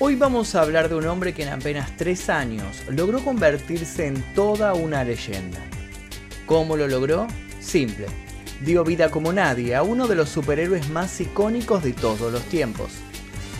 Hoy vamos a hablar de un hombre que en apenas tres años logró convertirse en toda una leyenda. ¿Cómo lo logró? Simple. Dio vida como nadie a uno de los superhéroes más icónicos de todos los tiempos.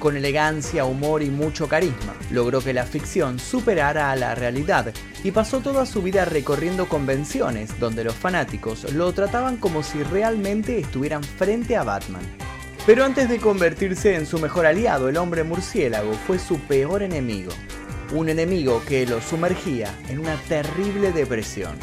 Con elegancia, humor y mucho carisma, logró que la ficción superara a la realidad y pasó toda su vida recorriendo convenciones donde los fanáticos lo trataban como si realmente estuvieran frente a Batman. Pero antes de convertirse en su mejor aliado, el hombre murciélago fue su peor enemigo. Un enemigo que lo sumergía en una terrible depresión.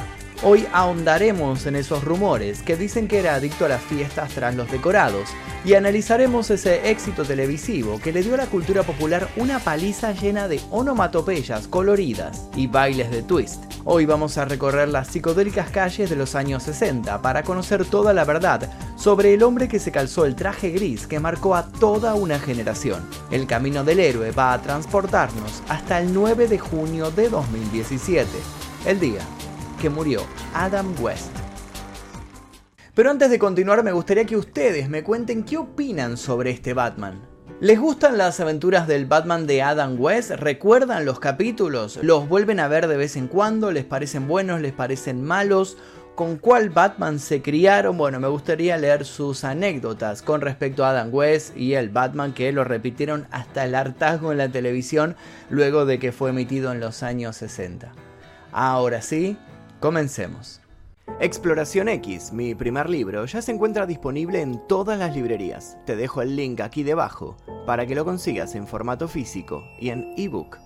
Hoy ahondaremos en esos rumores que dicen que era adicto a las fiestas tras los decorados y analizaremos ese éxito televisivo que le dio a la cultura popular una paliza llena de onomatopeyas coloridas y bailes de twist. Hoy vamos a recorrer las psicodélicas calles de los años 60 para conocer toda la verdad sobre el hombre que se calzó el traje gris que marcó a toda una generación. El camino del héroe va a transportarnos hasta el 9 de junio de 2017, el día que murió Adam West. Pero antes de continuar me gustaría que ustedes me cuenten qué opinan sobre este Batman. ¿Les gustan las aventuras del Batman de Adam West? ¿Recuerdan los capítulos? ¿Los vuelven a ver de vez en cuando? ¿Les parecen buenos? ¿Les parecen malos? ¿Con cuál Batman se criaron? Bueno, me gustaría leer sus anécdotas con respecto a Adam West y el Batman que lo repitieron hasta el hartazgo en la televisión luego de que fue emitido en los años 60. Ahora sí, Comencemos. Exploración X, mi primer libro, ya se encuentra disponible en todas las librerías. Te dejo el link aquí debajo para que lo consigas en formato físico y en ebook.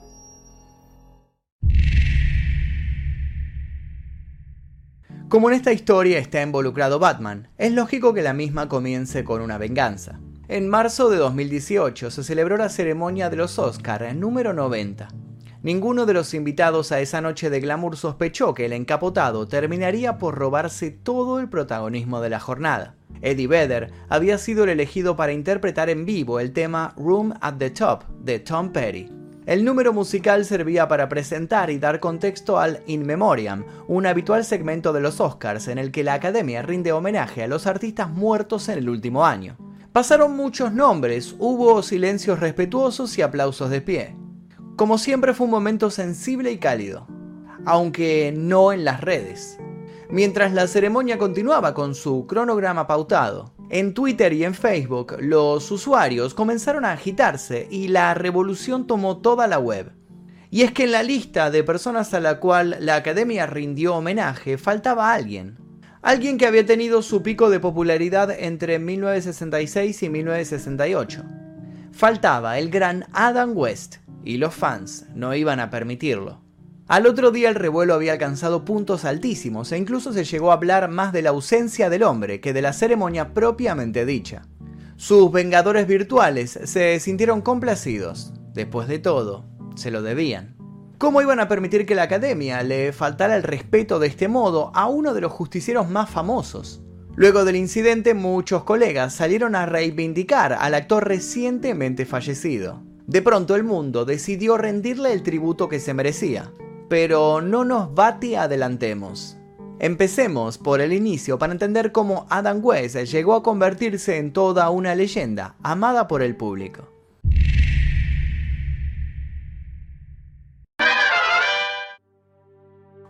Como en esta historia está involucrado Batman, es lógico que la misma comience con una venganza. En marzo de 2018 se celebró la ceremonia de los Oscar número 90. Ninguno de los invitados a esa noche de glamour sospechó que el encapotado terminaría por robarse todo el protagonismo de la jornada. Eddie Vedder había sido el elegido para interpretar en vivo el tema Room at the Top de Tom Petty. El número musical servía para presentar y dar contexto al In Memoriam, un habitual segmento de los Oscars en el que la Academia rinde homenaje a los artistas muertos en el último año. Pasaron muchos nombres, hubo silencios respetuosos y aplausos de pie. Como siempre fue un momento sensible y cálido, aunque no en las redes. Mientras la ceremonia continuaba con su cronograma pautado, en Twitter y en Facebook los usuarios comenzaron a agitarse y la revolución tomó toda la web. Y es que en la lista de personas a la cual la academia rindió homenaje faltaba alguien. Alguien que había tenido su pico de popularidad entre 1966 y 1968. Faltaba el gran Adam West, y los fans no iban a permitirlo. Al otro día el revuelo había alcanzado puntos altísimos e incluso se llegó a hablar más de la ausencia del hombre que de la ceremonia propiamente dicha. Sus vengadores virtuales se sintieron complacidos. Después de todo, se lo debían. ¿Cómo iban a permitir que la academia le faltara el respeto de este modo a uno de los justicieros más famosos? Luego del incidente, muchos colegas salieron a reivindicar al actor recientemente fallecido. De pronto el mundo decidió rendirle el tributo que se merecía. Pero no nos bate adelantemos. Empecemos por el inicio para entender cómo Adam West llegó a convertirse en toda una leyenda, amada por el público.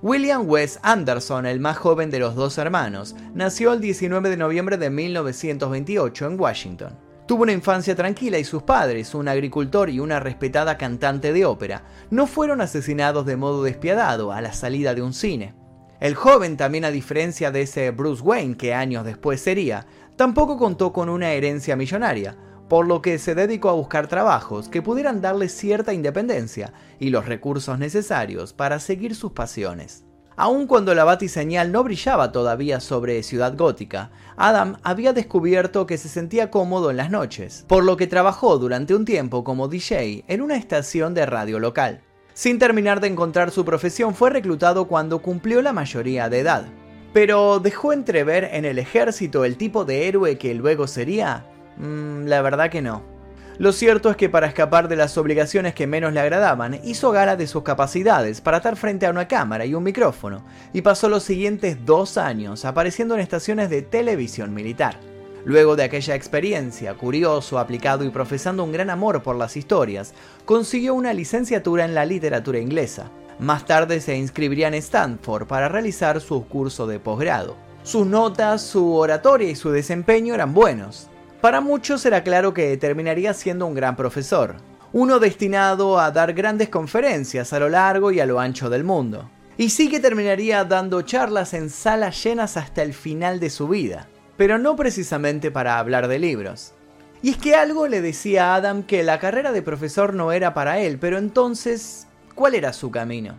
William West Anderson, el más joven de los dos hermanos, nació el 19 de noviembre de 1928 en Washington. Tuvo una infancia tranquila y sus padres, un agricultor y una respetada cantante de ópera, no fueron asesinados de modo despiadado a la salida de un cine. El joven, también a diferencia de ese Bruce Wayne que años después sería, tampoco contó con una herencia millonaria, por lo que se dedicó a buscar trabajos que pudieran darle cierta independencia y los recursos necesarios para seguir sus pasiones. Aun cuando la batiseñal no brillaba todavía sobre Ciudad Gótica, Adam había descubierto que se sentía cómodo en las noches, por lo que trabajó durante un tiempo como DJ en una estación de radio local. Sin terminar de encontrar su profesión, fue reclutado cuando cumplió la mayoría de edad. Pero dejó entrever en el ejército el tipo de héroe que luego sería. Mm, la verdad que no. Lo cierto es que para escapar de las obligaciones que menos le agradaban, hizo gala de sus capacidades para estar frente a una cámara y un micrófono, y pasó los siguientes dos años apareciendo en estaciones de televisión militar. Luego de aquella experiencia, curioso, aplicado y profesando un gran amor por las historias, consiguió una licenciatura en la literatura inglesa. Más tarde se inscribiría en Stanford para realizar su curso de posgrado. Sus notas, su oratoria y su desempeño eran buenos. Para muchos era claro que terminaría siendo un gran profesor, uno destinado a dar grandes conferencias a lo largo y a lo ancho del mundo. Y sí que terminaría dando charlas en salas llenas hasta el final de su vida, pero no precisamente para hablar de libros. Y es que algo le decía a Adam que la carrera de profesor no era para él, pero entonces, ¿cuál era su camino?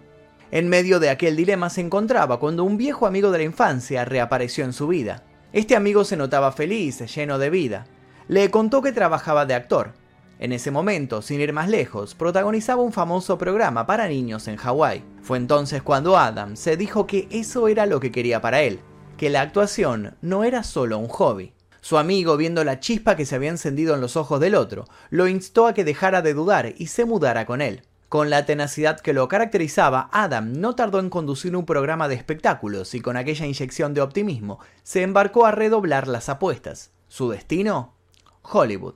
En medio de aquel dilema se encontraba cuando un viejo amigo de la infancia reapareció en su vida. Este amigo se notaba feliz, lleno de vida. Le contó que trabajaba de actor. En ese momento, sin ir más lejos, protagonizaba un famoso programa para niños en Hawái. Fue entonces cuando Adam se dijo que eso era lo que quería para él, que la actuación no era solo un hobby. Su amigo, viendo la chispa que se había encendido en los ojos del otro, lo instó a que dejara de dudar y se mudara con él. Con la tenacidad que lo caracterizaba, Adam no tardó en conducir un programa de espectáculos y con aquella inyección de optimismo se embarcó a redoblar las apuestas. ¿Su destino? Hollywood.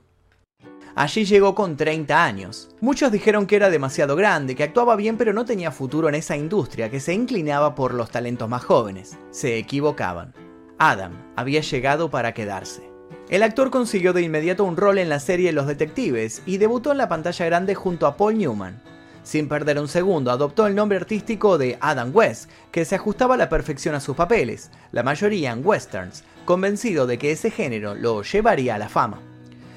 Allí llegó con 30 años. Muchos dijeron que era demasiado grande, que actuaba bien pero no tenía futuro en esa industria que se inclinaba por los talentos más jóvenes. Se equivocaban. Adam había llegado para quedarse. El actor consiguió de inmediato un rol en la serie Los Detectives y debutó en la pantalla grande junto a Paul Newman. Sin perder un segundo, adoptó el nombre artístico de Adam West, que se ajustaba a la perfección a sus papeles, la mayoría en westerns, convencido de que ese género lo llevaría a la fama.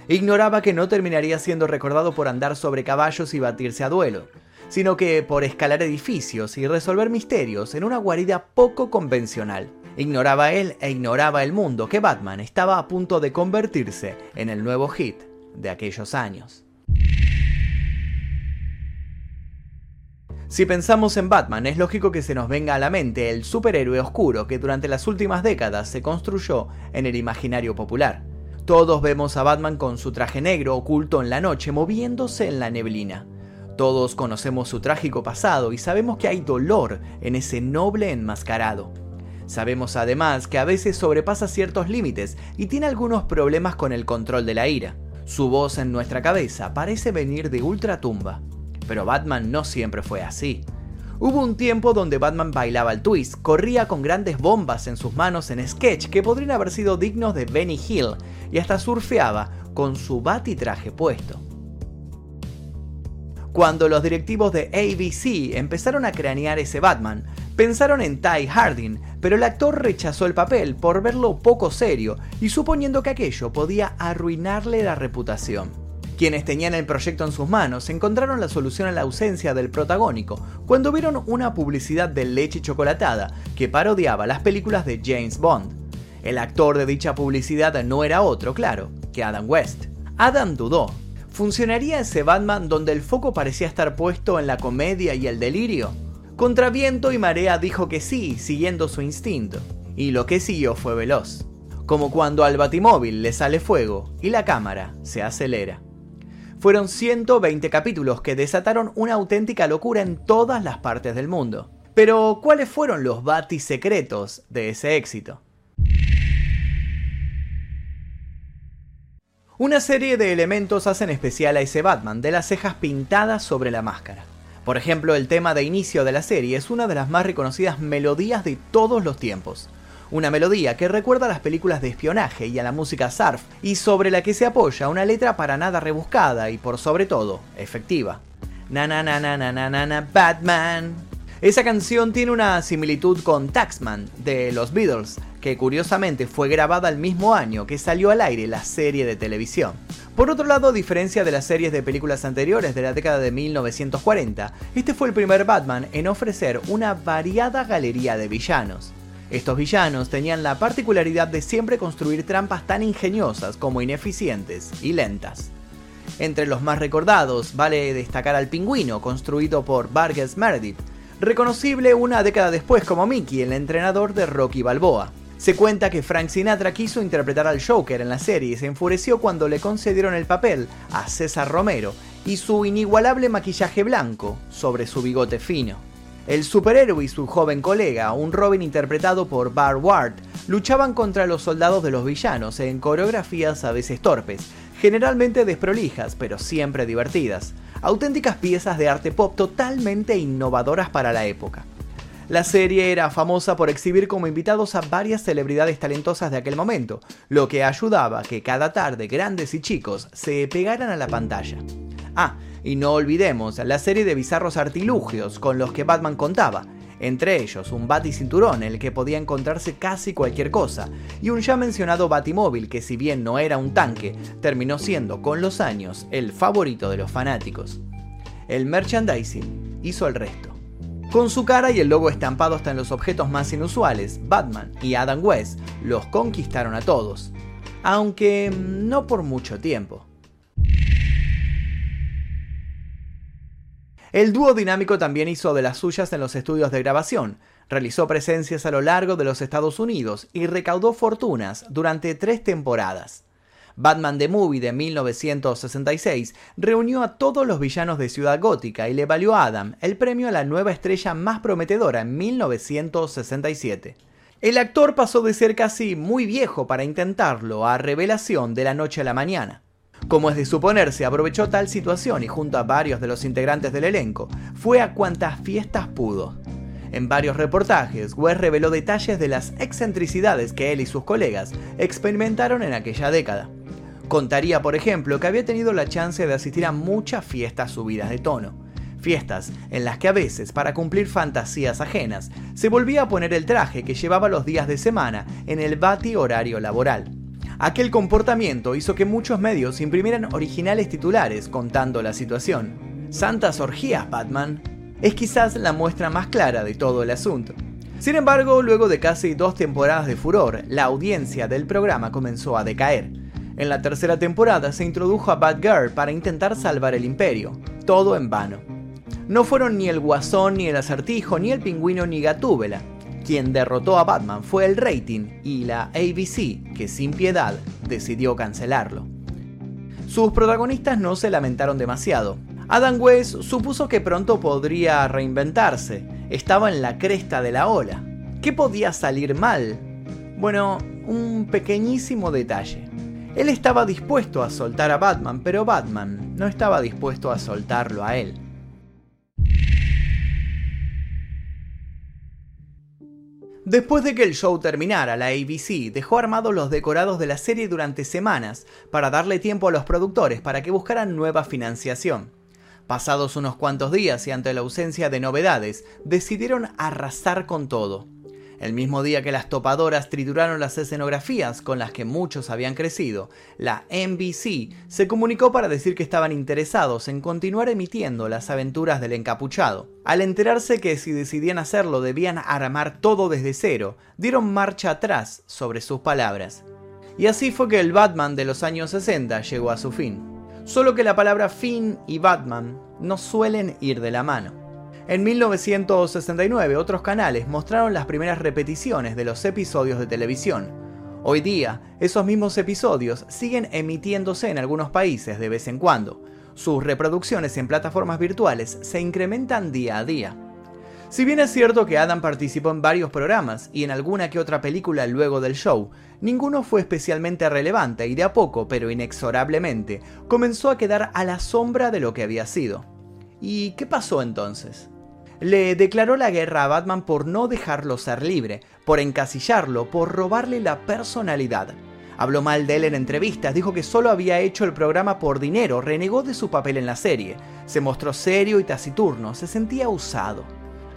Ignoraba que no terminaría siendo recordado por andar sobre caballos y batirse a duelo, sino que por escalar edificios y resolver misterios en una guarida poco convencional. Ignoraba él e ignoraba el mundo que Batman estaba a punto de convertirse en el nuevo hit de aquellos años. Si pensamos en Batman, es lógico que se nos venga a la mente el superhéroe oscuro que durante las últimas décadas se construyó en el imaginario popular. Todos vemos a Batman con su traje negro oculto en la noche moviéndose en la neblina. Todos conocemos su trágico pasado y sabemos que hay dolor en ese noble enmascarado. Sabemos además que a veces sobrepasa ciertos límites y tiene algunos problemas con el control de la ira. Su voz en nuestra cabeza parece venir de ultratumba. Pero Batman no siempre fue así. Hubo un tiempo donde Batman bailaba el twist, corría con grandes bombas en sus manos en sketch que podrían haber sido dignos de Benny Hill y hasta surfeaba con su batitraje puesto. Cuando los directivos de ABC empezaron a cranear ese Batman, pensaron en Ty Harding, pero el actor rechazó el papel por verlo poco serio y suponiendo que aquello podía arruinarle la reputación. Quienes tenían el proyecto en sus manos encontraron la solución a la ausencia del protagónico cuando vieron una publicidad de leche chocolatada que parodiaba las películas de James Bond. El actor de dicha publicidad no era otro, claro, que Adam West. Adam dudó. ¿Funcionaría ese Batman donde el foco parecía estar puesto en la comedia y el delirio? Contra viento y marea dijo que sí, siguiendo su instinto. Y lo que siguió fue veloz. Como cuando al batimóvil le sale fuego y la cámara se acelera. Fueron 120 capítulos que desataron una auténtica locura en todas las partes del mundo. Pero, ¿cuáles fueron los batis secretos de ese éxito? Una serie de elementos hacen especial a ese Batman, de las cejas pintadas sobre la máscara. Por ejemplo, el tema de inicio de la serie es una de las más reconocidas melodías de todos los tiempos una melodía que recuerda a las películas de espionaje y a la música surf, y sobre la que se apoya una letra para nada rebuscada y por sobre todo efectiva. Na na na na na na na, na Batman. Esa canción tiene una similitud con Taxman de los Beatles, que curiosamente fue grabada el mismo año que salió al aire la serie de televisión. Por otro lado, a diferencia de las series de películas anteriores de la década de 1940, este fue el primer Batman en ofrecer una variada galería de villanos. Estos villanos tenían la particularidad de siempre construir trampas tan ingeniosas como ineficientes y lentas. Entre los más recordados vale destacar al pingüino construido por Vargas Meredith, reconocible una década después como Mickey, el entrenador de Rocky Balboa. Se cuenta que Frank Sinatra quiso interpretar al Joker en la serie y se enfureció cuando le concedieron el papel a César Romero y su inigualable maquillaje blanco sobre su bigote fino. El superhéroe y su joven colega, un Robin interpretado por Bar Ward, luchaban contra los soldados de los villanos en coreografías a veces torpes, generalmente desprolijas, pero siempre divertidas, auténticas piezas de arte pop totalmente innovadoras para la época. La serie era famosa por exhibir como invitados a varias celebridades talentosas de aquel momento, lo que ayudaba a que cada tarde grandes y chicos se pegaran a la pantalla. Ah, y no olvidemos la serie de bizarros artilugios con los que Batman contaba, entre ellos un baticinturón en el que podía encontrarse casi cualquier cosa, y un ya mencionado batimóvil que si bien no era un tanque, terminó siendo con los años el favorito de los fanáticos. El merchandising hizo el resto. Con su cara y el logo estampado hasta en los objetos más inusuales, Batman y Adam West los conquistaron a todos, aunque no por mucho tiempo. El dúo dinámico también hizo de las suyas en los estudios de grabación, realizó presencias a lo largo de los Estados Unidos y recaudó fortunas durante tres temporadas. Batman The Movie de 1966 reunió a todos los villanos de Ciudad Gótica y le valió a Adam el premio a la nueva estrella más prometedora en 1967. El actor pasó de ser casi muy viejo para intentarlo a revelación de la noche a la mañana. Como es de suponerse, aprovechó tal situación y junto a varios de los integrantes del elenco, fue a cuantas fiestas pudo. En varios reportajes, West reveló detalles de las excentricidades que él y sus colegas experimentaron en aquella década. Contaría, por ejemplo, que había tenido la chance de asistir a muchas fiestas subidas de tono. Fiestas en las que a veces, para cumplir fantasías ajenas, se volvía a poner el traje que llevaba los días de semana en el bati horario laboral. Aquel comportamiento hizo que muchos medios imprimieran originales titulares contando la situación. Santas orgías, Batman. Es quizás la muestra más clara de todo el asunto. Sin embargo, luego de casi dos temporadas de furor, la audiencia del programa comenzó a decaer. En la tercera temporada se introdujo a Batgirl para intentar salvar el imperio, todo en vano. No fueron ni el Guasón, ni el Acertijo, ni el Pingüino, ni Gatúbela, quien derrotó a Batman fue el rating y la ABC, que sin piedad decidió cancelarlo. Sus protagonistas no se lamentaron demasiado. Adam West supuso que pronto podría reinventarse, estaba en la cresta de la ola. ¿Qué podía salir mal? Bueno, un pequeñísimo detalle. Él estaba dispuesto a soltar a Batman, pero Batman no estaba dispuesto a soltarlo a él. Después de que el show terminara, la ABC dejó armados los decorados de la serie durante semanas para darle tiempo a los productores para que buscaran nueva financiación. Pasados unos cuantos días y ante la ausencia de novedades, decidieron arrasar con todo. El mismo día que las topadoras trituraron las escenografías con las que muchos habían crecido, la NBC se comunicó para decir que estaban interesados en continuar emitiendo las aventuras del encapuchado. Al enterarse que si decidían hacerlo debían armar todo desde cero, dieron marcha atrás sobre sus palabras. Y así fue que el Batman de los años 60 llegó a su fin. Solo que la palabra fin y Batman no suelen ir de la mano. En 1969 otros canales mostraron las primeras repeticiones de los episodios de televisión. Hoy día, esos mismos episodios siguen emitiéndose en algunos países de vez en cuando. Sus reproducciones en plataformas virtuales se incrementan día a día. Si bien es cierto que Adam participó en varios programas y en alguna que otra película luego del show, ninguno fue especialmente relevante y de a poco, pero inexorablemente, comenzó a quedar a la sombra de lo que había sido. ¿Y qué pasó entonces? Le declaró la guerra a Batman por no dejarlo ser libre, por encasillarlo, por robarle la personalidad. Habló mal de él en entrevistas, dijo que solo había hecho el programa por dinero, renegó de su papel en la serie, se mostró serio y taciturno, se sentía usado.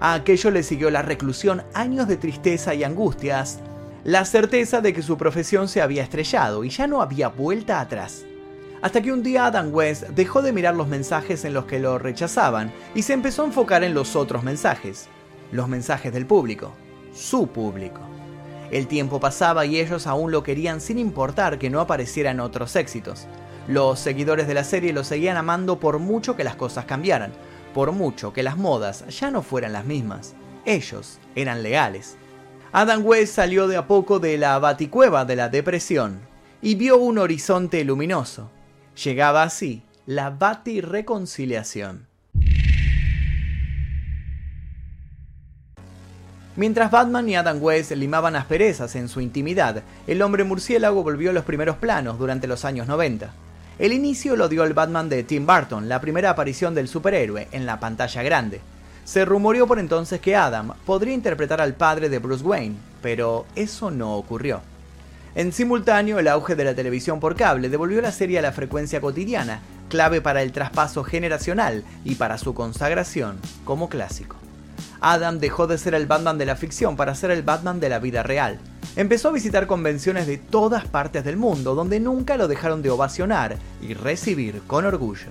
A aquello le siguió la reclusión, años de tristeza y angustias, la certeza de que su profesión se había estrellado y ya no había vuelta atrás. Hasta que un día Adam West dejó de mirar los mensajes en los que lo rechazaban y se empezó a enfocar en los otros mensajes, los mensajes del público, su público. El tiempo pasaba y ellos aún lo querían sin importar que no aparecieran otros éxitos. Los seguidores de la serie lo seguían amando por mucho que las cosas cambiaran, por mucho que las modas ya no fueran las mismas. Ellos eran legales. Adam West salió de a poco de la baticueva de la depresión y vio un horizonte luminoso. Llegaba así la Bati-reconciliación. Mientras Batman y Adam West limaban asperezas en su intimidad, el hombre murciélago volvió a los primeros planos durante los años 90. El inicio lo dio el Batman de Tim Burton, la primera aparición del superhéroe en la pantalla grande. Se rumoreó por entonces que Adam podría interpretar al padre de Bruce Wayne, pero eso no ocurrió. En simultáneo, el auge de la televisión por cable devolvió la serie a la frecuencia cotidiana, clave para el traspaso generacional y para su consagración como clásico. Adam dejó de ser el Batman de la ficción para ser el Batman de la vida real. Empezó a visitar convenciones de todas partes del mundo donde nunca lo dejaron de ovacionar y recibir con orgullo.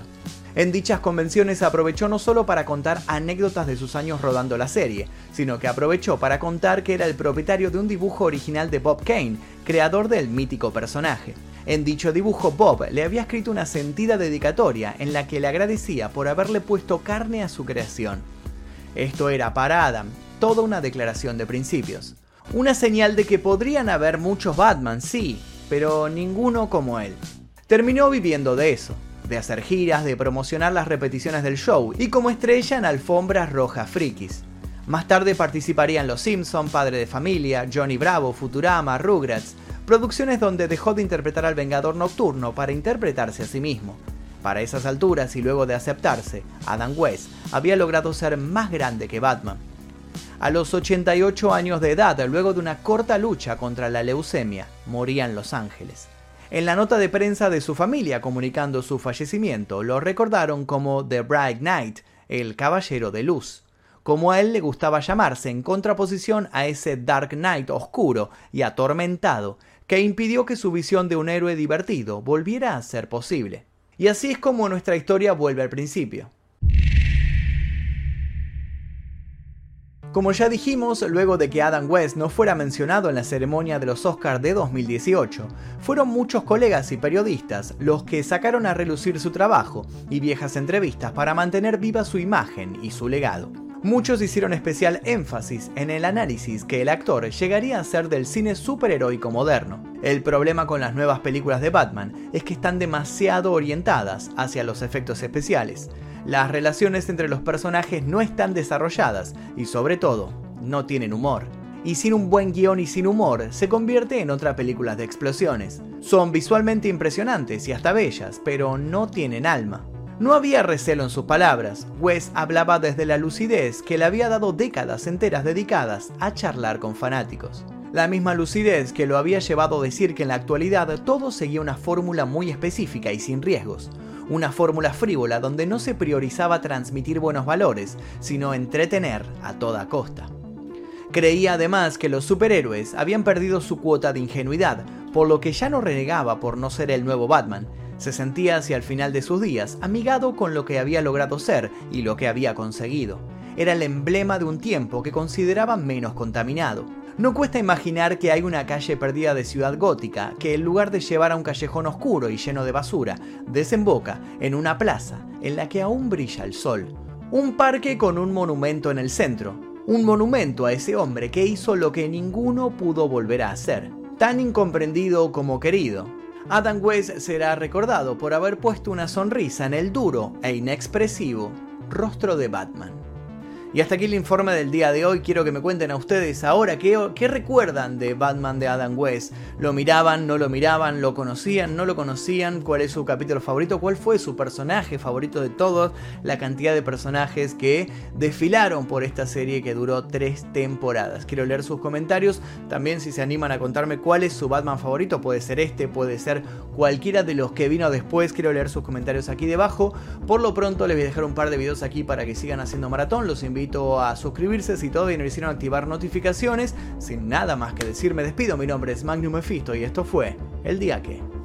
En dichas convenciones aprovechó no solo para contar anécdotas de sus años rodando la serie, sino que aprovechó para contar que era el propietario de un dibujo original de Bob Kane, creador del mítico personaje. En dicho dibujo, Bob le había escrito una sentida dedicatoria en la que le agradecía por haberle puesto carne a su creación. Esto era para Adam toda una declaración de principios. Una señal de que podrían haber muchos Batman, sí, pero ninguno como él. Terminó viviendo de eso, de hacer giras, de promocionar las repeticiones del show y como estrella en alfombras rojas frikis. Más tarde participaría en Los Simpson, Padre de Familia, Johnny Bravo, Futurama, Rugrats, producciones donde dejó de interpretar al Vengador Nocturno para interpretarse a sí mismo. Para esas alturas y luego de aceptarse, Adam West había logrado ser más grande que Batman. A los 88 años de edad, luego de una corta lucha contra la leucemia, moría en Los Ángeles. En la nota de prensa de su familia comunicando su fallecimiento, lo recordaron como The Bright Knight, el Caballero de Luz, como a él le gustaba llamarse en contraposición a ese Dark Knight oscuro y atormentado que impidió que su visión de un héroe divertido volviera a ser posible. Y así es como nuestra historia vuelve al principio. Como ya dijimos, luego de que Adam West no fuera mencionado en la ceremonia de los Oscars de 2018, fueron muchos colegas y periodistas los que sacaron a relucir su trabajo y viejas entrevistas para mantener viva su imagen y su legado. Muchos hicieron especial énfasis en el análisis que el actor llegaría a hacer del cine superheroico moderno. El problema con las nuevas películas de Batman es que están demasiado orientadas hacia los efectos especiales. Las relaciones entre los personajes no están desarrolladas y sobre todo, no tienen humor. Y sin un buen guion y sin humor, se convierte en otra película de explosiones. Son visualmente impresionantes y hasta bellas, pero no tienen alma. No había recelo en sus palabras. Wes hablaba desde la lucidez que le había dado décadas enteras dedicadas a charlar con fanáticos. La misma lucidez que lo había llevado a decir que en la actualidad todo seguía una fórmula muy específica y sin riesgos, una fórmula frívola donde no se priorizaba transmitir buenos valores, sino entretener a toda costa. Creía además que los superhéroes habían perdido su cuota de ingenuidad, por lo que ya no renegaba por no ser el nuevo Batman. Se sentía hacia el final de sus días amigado con lo que había logrado ser y lo que había conseguido. Era el emblema de un tiempo que consideraba menos contaminado. No cuesta imaginar que hay una calle perdida de ciudad gótica que en lugar de llevar a un callejón oscuro y lleno de basura, desemboca en una plaza en la que aún brilla el sol. Un parque con un monumento en el centro. Un monumento a ese hombre que hizo lo que ninguno pudo volver a hacer. Tan incomprendido como querido. Adam West será recordado por haber puesto una sonrisa en el duro e inexpresivo rostro de Batman. Y hasta aquí el informe del día de hoy. Quiero que me cuenten a ustedes ahora qué, recuerdan de Batman de Adam West. ¿Lo miraban, no lo miraban, lo conocían, no lo conocían? ¿Cuál es su capítulo favorito? ¿Cuál fue su personaje favorito de todos? La cantidad de personajes que desfilaron por esta serie que duró tres temporadas. Quiero leer sus comentarios. También si se animan a contarme cuál es su Batman favorito. Puede ser este, puede ser cualquiera de los que vino después. Quiero leer sus comentarios aquí debajo. Por lo pronto les voy a dejar un par de videos aquí para que sigan haciendo maratón. Los invito invito a suscribirse si todavía no hicieron activar notificaciones. Sin nada más que decir, me despido. Mi nombre es Magnum Mephisto y esto fue El Día Que.